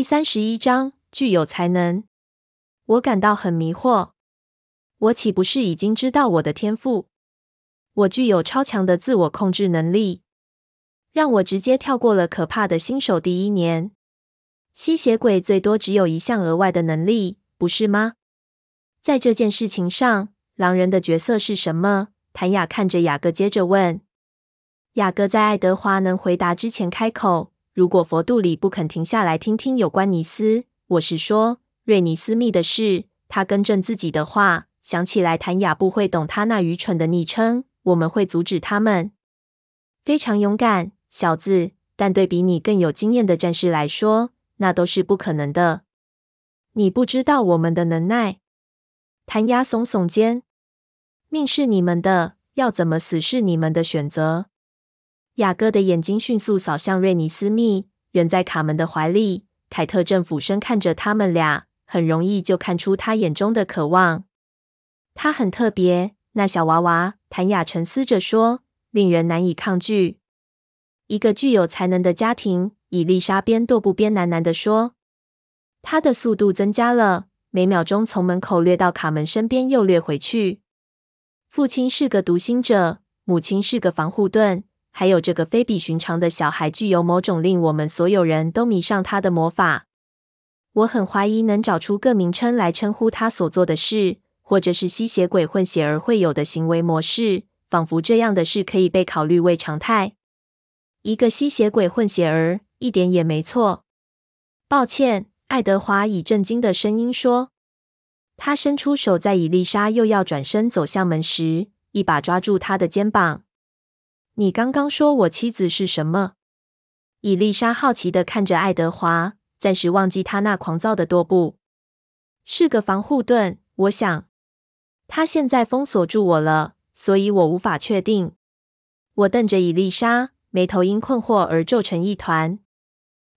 第三十一章，具有才能。我感到很迷惑。我岂不是已经知道我的天赋？我具有超强的自我控制能力，让我直接跳过了可怕的新手第一年。吸血鬼最多只有一项额外的能力，不是吗？在这件事情上，狼人的角色是什么？谭雅看着雅各，接着问。雅各在爱德华能回答之前开口。如果佛度里不肯停下来听听有关尼斯，我是说瑞尼斯密的事，他更正自己的话，想起来谭雅不会懂他那愚蠢的昵称。我们会阻止他们。非常勇敢，小子，但对比你更有经验的战士来说，那都是不可能的。你不知道我们的能耐。谭雅耸耸肩。命是你们的，要怎么死是你们的选择。雅各的眼睛迅速扫向瑞尼斯密，人在卡门的怀里。凯特正俯身看着他们俩，很容易就看出他眼中的渴望。他很特别，那小娃娃。谭雅沉思着说：“令人难以抗拒。”一个具有才能的家庭，伊丽莎边踱步边喃喃地说：“他的速度增加了，每秒钟从门口掠到卡门身边又掠回去。父亲是个读心者，母亲是个防护盾。”还有这个非比寻常的小孩，具有某种令我们所有人都迷上他的魔法。我很怀疑能找出个名称来称呼他所做的事，或者是吸血鬼混血儿会有的行为模式，仿佛这样的事可以被考虑为常态。一个吸血鬼混血儿，一点也没错。抱歉，爱德华以震惊的声音说。他伸出手，在伊丽莎又要转身走向门时，一把抓住她的肩膀。你刚刚说我妻子是什么？伊丽莎好奇地看着爱德华，暂时忘记他那狂躁的踱步。是个防护盾，我想。他现在封锁住我了，所以我无法确定。我瞪着伊丽莎，眉头因困惑而皱成一团。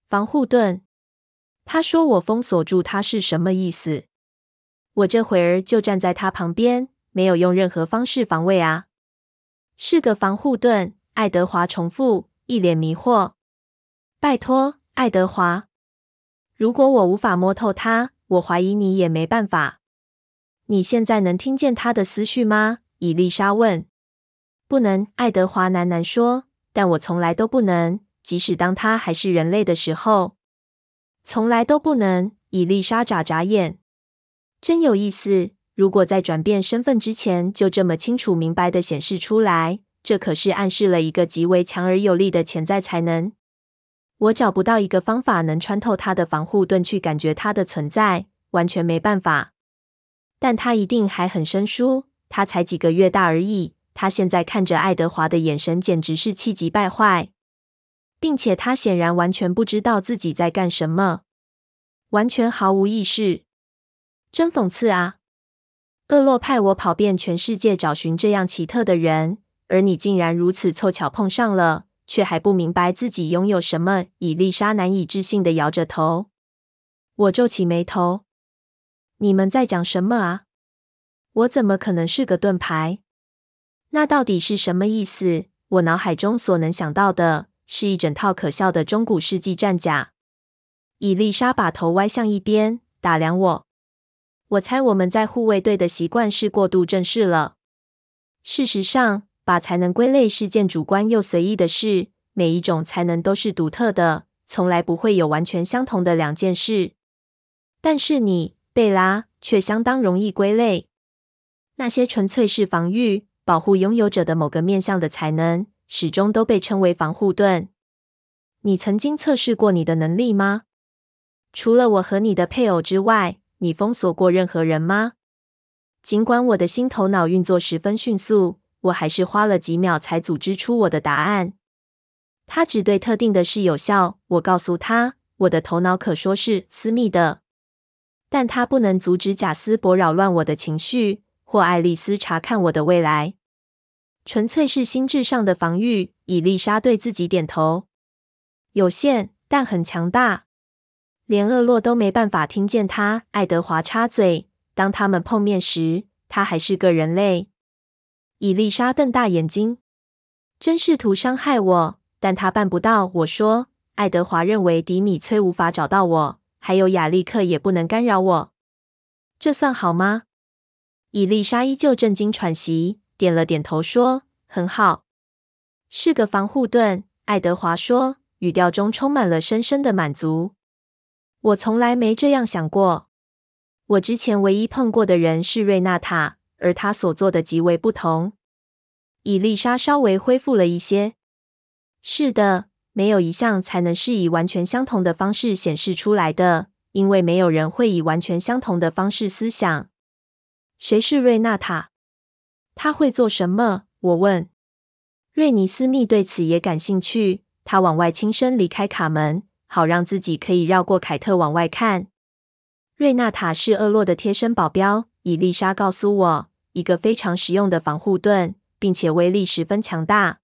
防护盾？他说我封锁住他是什么意思？我这会儿就站在他旁边，没有用任何方式防卫啊。是个防护盾，爱德华重复，一脸迷惑。拜托，爱德华，如果我无法摸透他，我怀疑你也没办法。你现在能听见他的思绪吗？伊丽莎问。不能，爱德华喃喃说。但我从来都不能，即使当他还是人类的时候，从来都不能。伊丽莎眨眨眼，真有意思。如果在转变身份之前就这么清楚明白地显示出来，这可是暗示了一个极为强而有力的潜在才能。我找不到一个方法能穿透他的防护盾去感觉他的存在，完全没办法。但他一定还很生疏，他才几个月大而已。他现在看着爱德华的眼神简直是气急败坏，并且他显然完全不知道自己在干什么，完全毫无意识。真讽刺啊！厄洛派我跑遍全世界找寻这样奇特的人，而你竟然如此凑巧碰上了，却还不明白自己拥有什么。伊丽莎难以置信地摇着头。我皱起眉头：“你们在讲什么啊？我怎么可能是个盾牌？那到底是什么意思？”我脑海中所能想到的是一整套可笑的中古世纪战甲。伊丽莎把头歪向一边，打量我。我猜我们在护卫队的习惯是过度正式了。事实上，把才能归类是件主观又随意的事。每一种才能都是独特的，从来不会有完全相同的两件事。但是你，贝拉，却相当容易归类。那些纯粹是防御、保护拥有者的某个面向的才能，始终都被称为防护盾。你曾经测试过你的能力吗？除了我和你的配偶之外。你封锁过任何人吗？尽管我的新头脑运作十分迅速，我还是花了几秒才组织出我的答案。它只对特定的事有效。我告诉他，我的头脑可说是私密的，但它不能阻止贾斯伯扰乱我的情绪，或爱丽丝查看我的未来。纯粹是心智上的防御。伊丽莎对自己点头。有限，但很强大。连厄洛都没办法听见他。爱德华插嘴：“当他们碰面时，他还是个人类。”伊丽莎瞪大眼睛：“真试图伤害我，但他办不到。”我说：“爱德华认为迪米崔无法找到我，还有亚历克也不能干扰我。这算好吗？伊丽莎依旧震惊喘息，点了点头说：“很好，是个防护盾。”爱德华说，语调中充满了深深的满足。我从来没这样想过。我之前唯一碰过的人是瑞纳塔，而他所做的极为不同。伊丽莎稍微恢复了一些。是的，没有一项才能是以完全相同的方式显示出来的，因为没有人会以完全相同的方式思想。谁是瑞纳塔？他会做什么？我问。瑞尼斯密对此也感兴趣。他往外轻声离开卡门，好让自己可以绕过凯特往外看。瑞纳塔是厄洛的贴身保镖，伊丽莎告诉我，一个非常实用的防护盾，并且威力十分强大。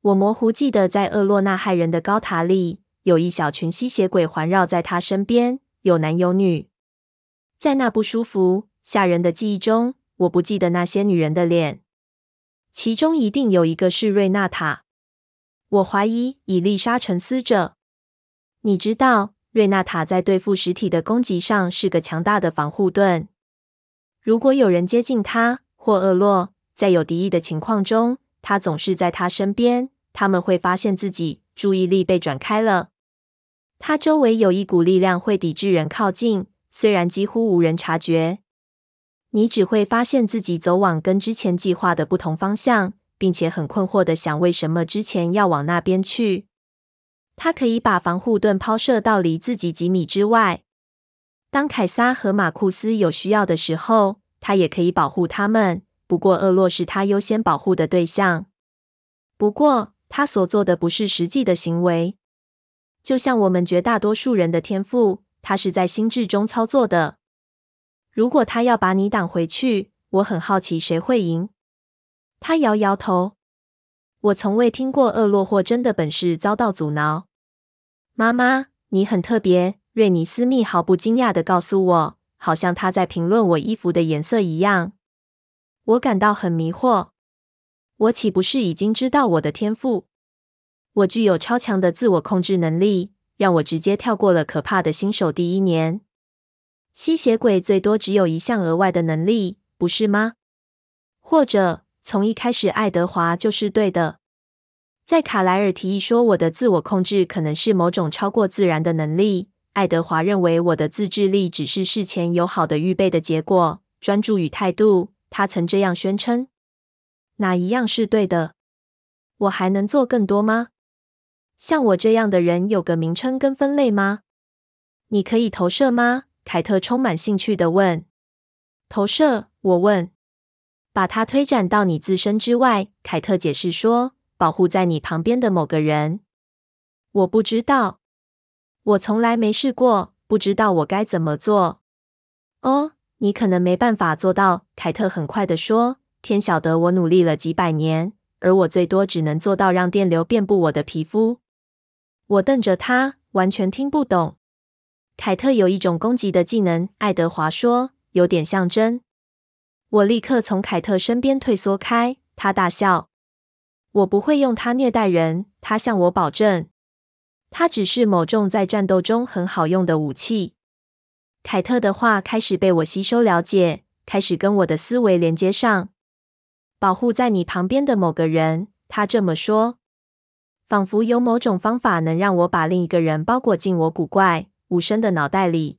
我模糊记得，在厄洛那害人的高塔里，有一小群吸血鬼环绕在他身边，有男有女。在那不舒服、吓人的记忆中，我不记得那些女人的脸，其中一定有一个是瑞纳塔。我怀疑，伊丽莎沉思着。你知道，瑞纳塔在对付实体的攻击上是个强大的防护盾。如果有人接近他或厄洛，在有敌意的情况中，他总是在他身边。他们会发现自己注意力被转开了。他周围有一股力量会抵制人靠近，虽然几乎无人察觉。你只会发现自己走往跟之前计划的不同方向。并且很困惑的想，为什么之前要往那边去？他可以把防护盾抛射到离自己几米之外。当凯撒和马库斯有需要的时候，他也可以保护他们。不过，厄洛是他优先保护的对象。不过，他所做的不是实际的行为，就像我们绝大多数人的天赋，他是在心智中操作的。如果他要把你挡回去，我很好奇谁会赢。他摇摇头。我从未听过厄洛或真的本事遭到阻挠。妈妈，你很特别。瑞尼斯密毫不惊讶的告诉我，好像他在评论我衣服的颜色一样。我感到很迷惑。我岂不是已经知道我的天赋？我具有超强的自我控制能力，让我直接跳过了可怕的新手第一年。吸血鬼最多只有一项额外的能力，不是吗？或者？从一开始，爱德华就是对的。在卡莱尔提议说我的自我控制可能是某种超过自然的能力，爱德华认为我的自制力只是事前有好的预备的结果。专注与态度，他曾这样宣称。哪一样是对的？我还能做更多吗？像我这样的人有个名称跟分类吗？你可以投射吗？凯特充满兴趣地问。投射？我问。把它推展到你自身之外，凯特解释说：“保护在你旁边的某个人。”我不知道，我从来没试过，不知道我该怎么做。哦，你可能没办法做到。”凯特很快地说，“天晓得，我努力了几百年，而我最多只能做到让电流遍布我的皮肤。”我瞪着他，完全听不懂。凯特有一种攻击的技能，爱德华说，有点像针。我立刻从凯特身边退缩开，他大笑。我不会用它虐待人，他向我保证。它只是某种在战斗中很好用的武器。凯特的话开始被我吸收了解，开始跟我的思维连接上。保护在你旁边的某个人，他这么说，仿佛有某种方法能让我把另一个人包裹进我古怪无声的脑袋里。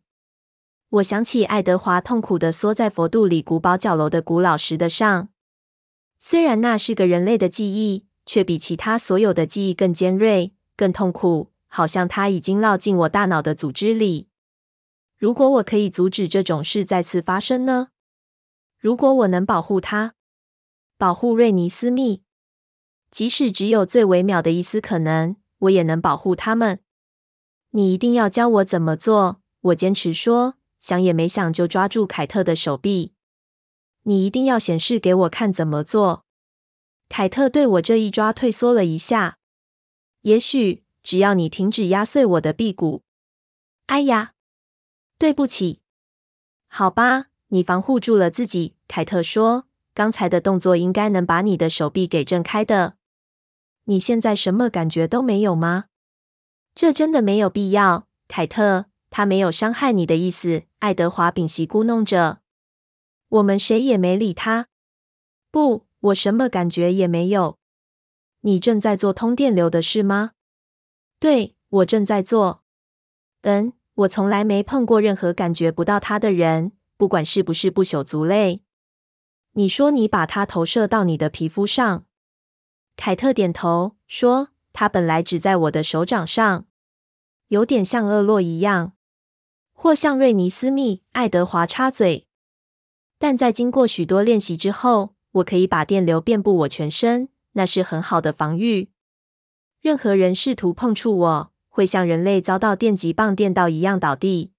我想起爱德华痛苦地缩在佛度里古堡角楼的古老石的上，虽然那是个人类的记忆，却比其他所有的记忆更尖锐、更痛苦，好像它已经烙进我大脑的组织里。如果我可以阻止这种事再次发生呢？如果我能保护他，保护瑞尼斯密，即使只有最微渺的一丝可能，我也能保护他们。你一定要教我怎么做，我坚持说。想也没想就抓住凯特的手臂。你一定要显示给我看怎么做。凯特对我这一抓退缩了一下。也许只要你停止压碎我的臂骨。哎呀，对不起。好吧，你防护住了自己。凯特说：“刚才的动作应该能把你的手臂给震开的。你现在什么感觉都没有吗？这真的没有必要，凯特。”他没有伤害你的意思。”爱德华屏息咕噥着。我们谁也没理他。不，我什么感觉也没有。你正在做通电流的事吗？对，我正在做。嗯，我从来没碰过任何感觉不到他的人，不管是不是不朽族类。你说你把它投射到你的皮肤上？凯特点头说：“它本来只在我的手掌上，有点像厄洛一样，或像瑞尼斯密。”爱德华插嘴。但在经过许多练习之后，我可以把电流遍布我全身，那是很好的防御。任何人试图碰触我，会像人类遭到电极棒电到一样倒地。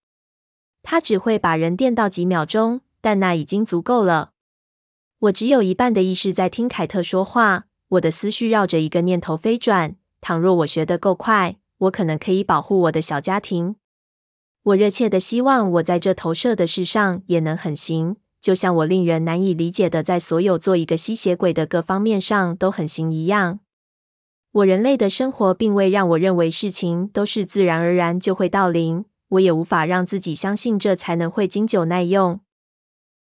它只会把人电到几秒钟，但那已经足够了。我只有一半的意识在听凯特说话，我的思绪绕着一个念头飞转。倘若我学得够快，我可能可以保护我的小家庭。我热切的希望我在这投射的事上也能很行，就像我令人难以理解的在所有做一个吸血鬼的各方面上都很行一样。我人类的生活并未让我认为事情都是自然而然就会到临，我也无法让自己相信这才能会经久耐用。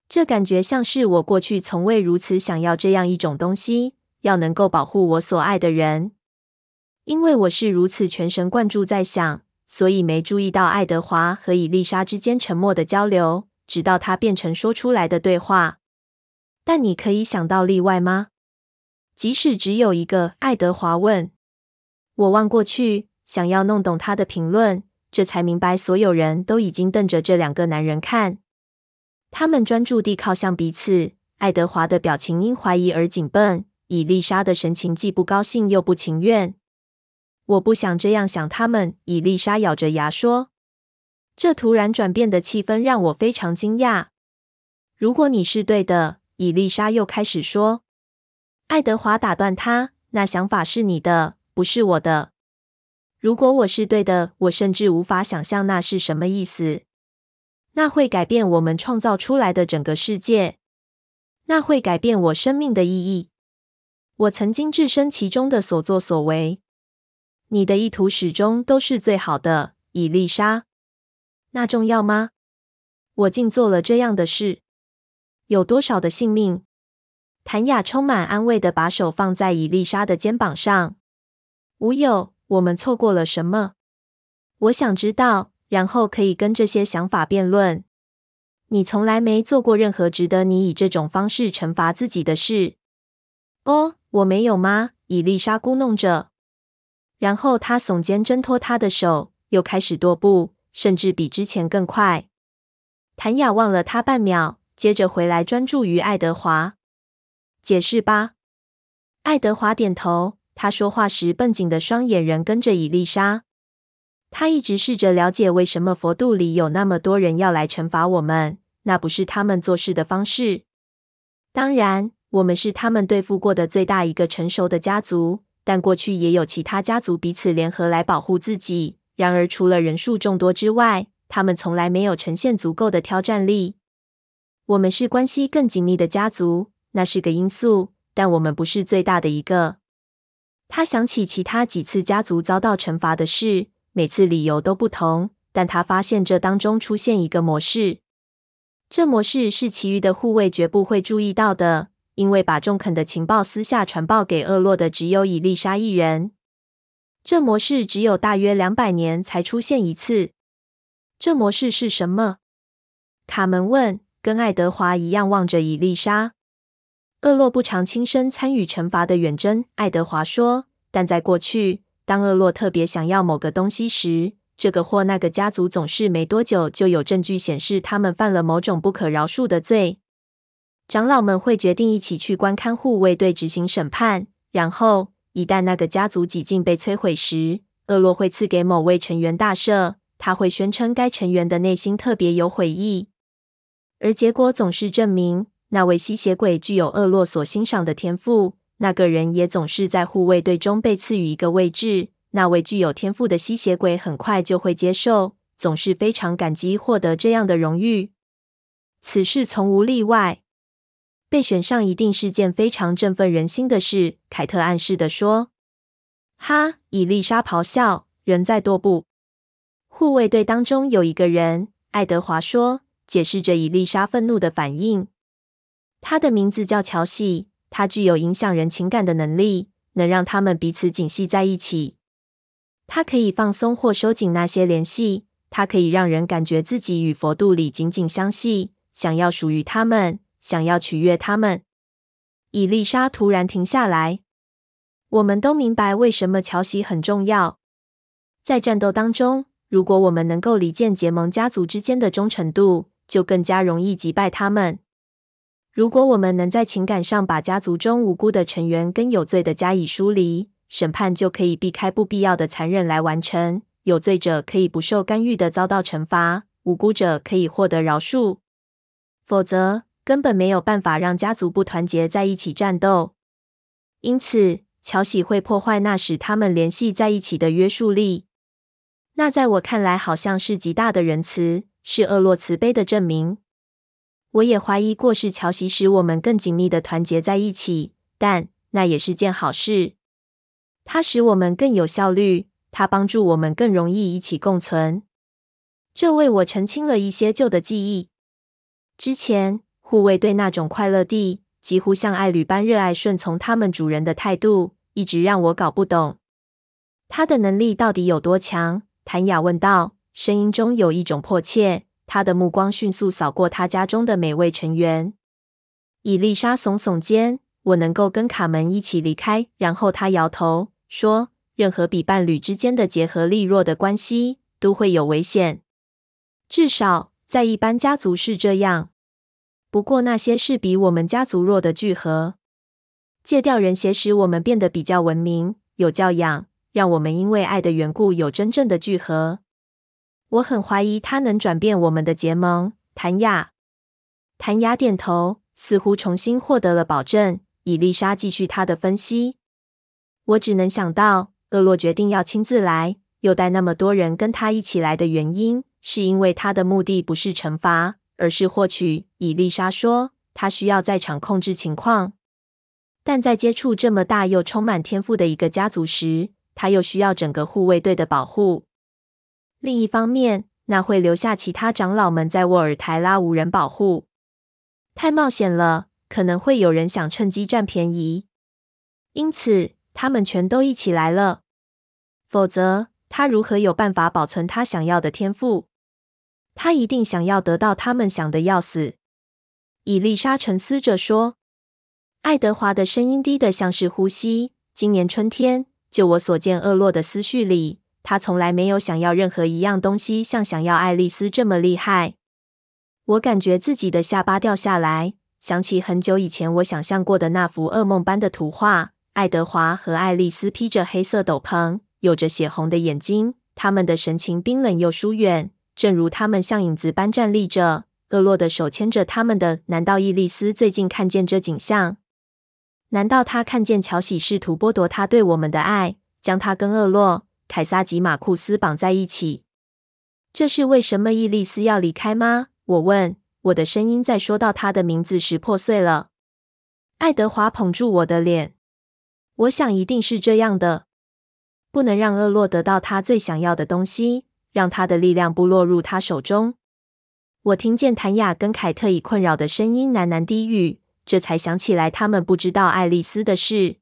这感觉像是我过去从未如此想要这样一种东西，要能够保护我所爱的人。因为我是如此全神贯注在想，所以没注意到爱德华和伊丽莎之间沉默的交流，直到它变成说出来的对话。但你可以想到例外吗？即使只有一个，爱德华问。我望过去，想要弄懂他的评论，这才明白所有人都已经瞪着这两个男人看。他们专注地靠向彼此。爱德华的表情因怀疑而紧绷，伊丽莎的神情既不高兴又不情愿。我不想这样想他们，伊丽莎咬着牙说。这突然转变的气氛让我非常惊讶。如果你是对的，伊丽莎又开始说。爱德华打断他：“那想法是你的，不是我的。如果我是对的，我甚至无法想象那是什么意思。”那会改变我们创造出来的整个世界，那会改变我生命的意义。我曾经置身其中的所作所为，你的意图始终都是最好的，伊丽莎。那重要吗？我竟做了这样的事，有多少的性命？谭雅充满安慰的把手放在伊丽莎的肩膀上。无有，我们错过了什么？我想知道。然后可以跟这些想法辩论。你从来没做过任何值得你以这种方式惩罚自己的事。哦，我没有吗？伊丽莎咕哝着。然后她耸肩挣脱他的手，又开始踱步，甚至比之前更快。谭雅望了他半秒，接着回来专注于爱德华。解释吧。爱德华点头。他说话时绷紧的双眼仍跟着伊丽莎。他一直试着了解为什么佛度里有那么多人要来惩罚我们。那不是他们做事的方式。当然，我们是他们对付过的最大一个成熟的家族，但过去也有其他家族彼此联合来保护自己。然而，除了人数众多之外，他们从来没有呈现足够的挑战力。我们是关系更紧密的家族，那是个因素，但我们不是最大的一个。他想起其他几次家族遭到惩罚的事。每次理由都不同，但他发现这当中出现一个模式。这模式是其余的护卫绝不会注意到的，因为把中肯的情报私下传报给厄洛的只有伊丽莎一人。这模式只有大约两百年才出现一次。这模式是什么？卡门问，跟爱德华一样望着伊丽莎。厄洛不常亲身参与惩罚的远征，爱德华说，但在过去。当厄洛特别想要某个东西时，这个或那个家族总是没多久就有证据显示他们犯了某种不可饶恕的罪。长老们会决定一起去观看护卫队执行审判，然后一旦那个家族几近被摧毁时，厄洛会赐给某位成员大赦。他会宣称该成员的内心特别有悔意，而结果总是证明那位吸血鬼具有厄洛所欣赏的天赋。那个人也总是在护卫队中被赐予一个位置。那位具有天赋的吸血鬼很快就会接受，总是非常感激获得这样的荣誉。此事从无例外。被选上一定是件非常振奋人心的事，凯特暗示地说。哈！伊丽莎咆哮，人在踱步。护卫队当中有一个人，爱德华说，解释着伊丽莎愤怒的反应。他的名字叫乔西，他具有影响人情感的能力，能让他们彼此紧系在一起。他可以放松或收紧那些联系，他可以让人感觉自己与佛度里紧紧相系，想要属于他们，想要取悦他们。伊丽莎突然停下来。我们都明白为什么乔西很重要。在战斗当中，如果我们能够离间结盟家族之间的忠诚度，就更加容易击败他们。如果我们能在情感上把家族中无辜的成员跟有罪的加以疏离，审判就可以避开不必要的残忍来完成。有罪者可以不受干预的遭到惩罚，无辜者可以获得饶恕。否则，根本没有办法让家族不团结在一起战斗。因此，乔喜会破坏那使他们联系在一起的约束力。那在我看来，好像是极大的仁慈，是恶洛慈悲的证明。我也怀疑过是乔喜使我们更紧密的团结在一起，但那也是件好事。它使我们更有效率。它帮助我们更容易一起共存，这为我澄清了一些旧的记忆。之前护卫队那种快乐地、几乎像爱侣般热爱顺从他们主人的态度，一直让我搞不懂。他的能力到底有多强？谭雅问道，声音中有一种迫切。他的目光迅速扫过他家中的每位成员。伊丽莎耸耸肩：“我能够跟卡门一起离开。”然后他摇头说。任何比伴侣之间的结合力弱的关系都会有危险，至少在一般家族是这样。不过那些是比我们家族弱的聚合，戒掉人血使我们变得比较文明、有教养，让我们因为爱的缘故有真正的聚合。我很怀疑他能转变我们的结盟。谭雅，谭雅点头，似乎重新获得了保证。伊丽莎继续她的分析，我只能想到。厄洛决定要亲自来，又带那么多人跟他一起来的原因，是因为他的目的不是惩罚，而是获取。伊丽莎说，他需要在场控制情况，但在接触这么大又充满天赋的一个家族时，他又需要整个护卫队的保护。另一方面，那会留下其他长老们在沃尔台拉无人保护，太冒险了，可能会有人想趁机占便宜，因此。他们全都一起来了，否则他如何有办法保存他想要的天赋？他一定想要得到他们想的要死。伊丽莎沉思着说：“爱德华的声音低得像是呼吸。今年春天，就我所见，厄洛的思绪里，他从来没有想要任何一样东西像想要爱丽丝这么厉害。我感觉自己的下巴掉下来，想起很久以前我想象过的那幅噩梦般的图画。”爱德华和爱丽丝披着黑色斗篷，有着血红的眼睛，他们的神情冰冷又疏远，正如他们像影子般站立着。厄洛的手牵着他们的。难道伊丽丝最近看见这景象？难道她看见乔喜试图剥夺他对我们的爱，将他跟厄洛、凯撒及马库斯绑在一起？这是为什么伊丽丝要离开吗？我问。我的声音在说到他的名字时破碎了。爱德华捧住我的脸。我想一定是这样的，不能让厄洛得到他最想要的东西，让他的力量不落入他手中。我听见谭雅跟凯特以困扰的声音喃喃低语，这才想起来他们不知道爱丽丝的事。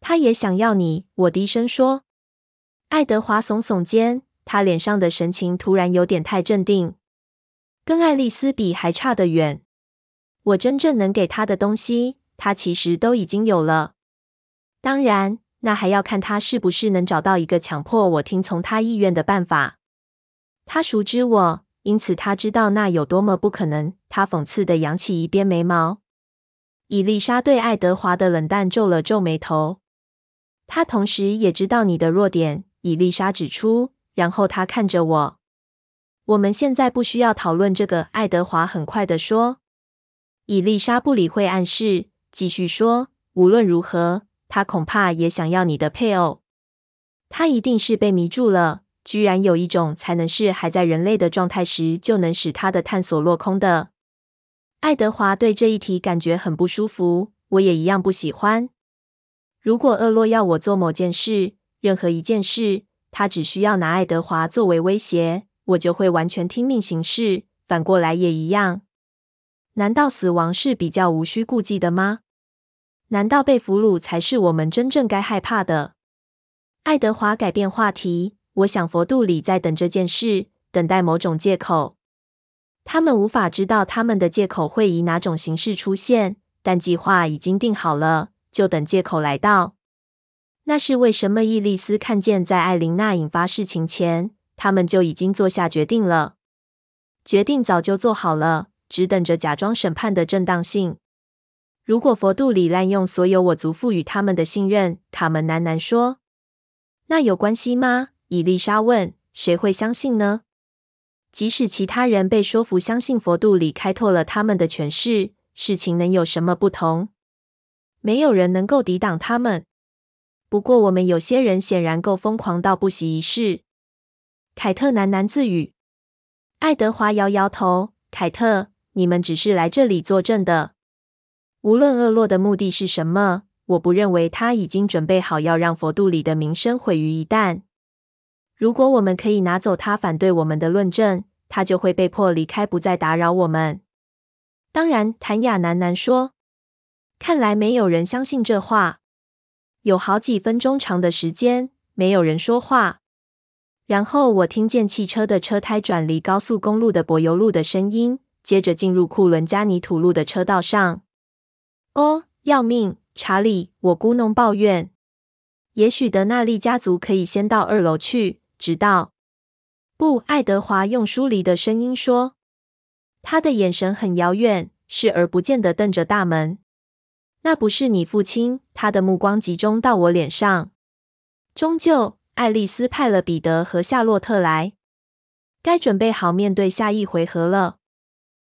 他也想要你，我低声说。爱德华耸耸肩，他脸上的神情突然有点太镇定，跟爱丽丝比还差得远。我真正能给他的东西，他其实都已经有了。当然，那还要看他是不是能找到一个强迫我听从他意愿的办法。他熟知我，因此他知道那有多么不可能。他讽刺地扬起一边眉毛。伊丽莎对爱德华的冷淡皱了皱眉头。他同时也知道你的弱点，伊丽莎指出。然后他看着我。我们现在不需要讨论这个，爱德华很快地说。伊丽莎不理会暗示，继续说：无论如何。他恐怕也想要你的配偶。他一定是被迷住了，居然有一种才能是还在人类的状态时就能使他的探索落空的。爱德华对这一题感觉很不舒服，我也一样不喜欢。如果厄洛要我做某件事，任何一件事，他只需要拿爱德华作为威胁，我就会完全听命行事。反过来也一样。难道死亡是比较无需顾忌的吗？难道被俘虏才是我们真正该害怕的？爱德华改变话题。我想佛度里在等这件事，等待某种借口。他们无法知道他们的借口会以哪种形式出现，但计划已经定好了，就等借口来到。那是为什么？伊丽丝看见，在艾琳娜引发事情前，他们就已经做下决定了。决定早就做好了，只等着假装审判的正当性。如果佛度里滥用所有我族赋予他们的信任，卡门喃喃说：“那有关系吗？”伊丽莎问：“谁会相信呢？即使其他人被说服相信佛度里开拓了他们的权势，事情能有什么不同？没有人能够抵挡他们。不过，我们有些人显然够疯狂到不惜一试。”凯特喃喃自语。爱德华摇摇头：“凯特，你们只是来这里作证的。无论厄洛的目的是什么，我不认为他已经准备好要让佛度里的名声毁于一旦。”如果我们可以拿走他反对我们的论证，他就会被迫离开，不再打扰我们。当然，谭雅喃喃说：“看来没有人相信这话。”有好几分钟长的时间，没有人说话。然后我听见汽车的车胎转离高速公路的柏油路的声音，接着进入库伦加泥土路的车道上。哦，要命，查理！我咕哝抱怨。也许德纳利家族可以先到二楼去。直到不，爱德华用疏离的声音说，他的眼神很遥远，视而不见地瞪着大门。那不是你父亲。他的目光集中到我脸上。终究，爱丽丝派了彼得和夏洛特来，该准备好面对下一回合了。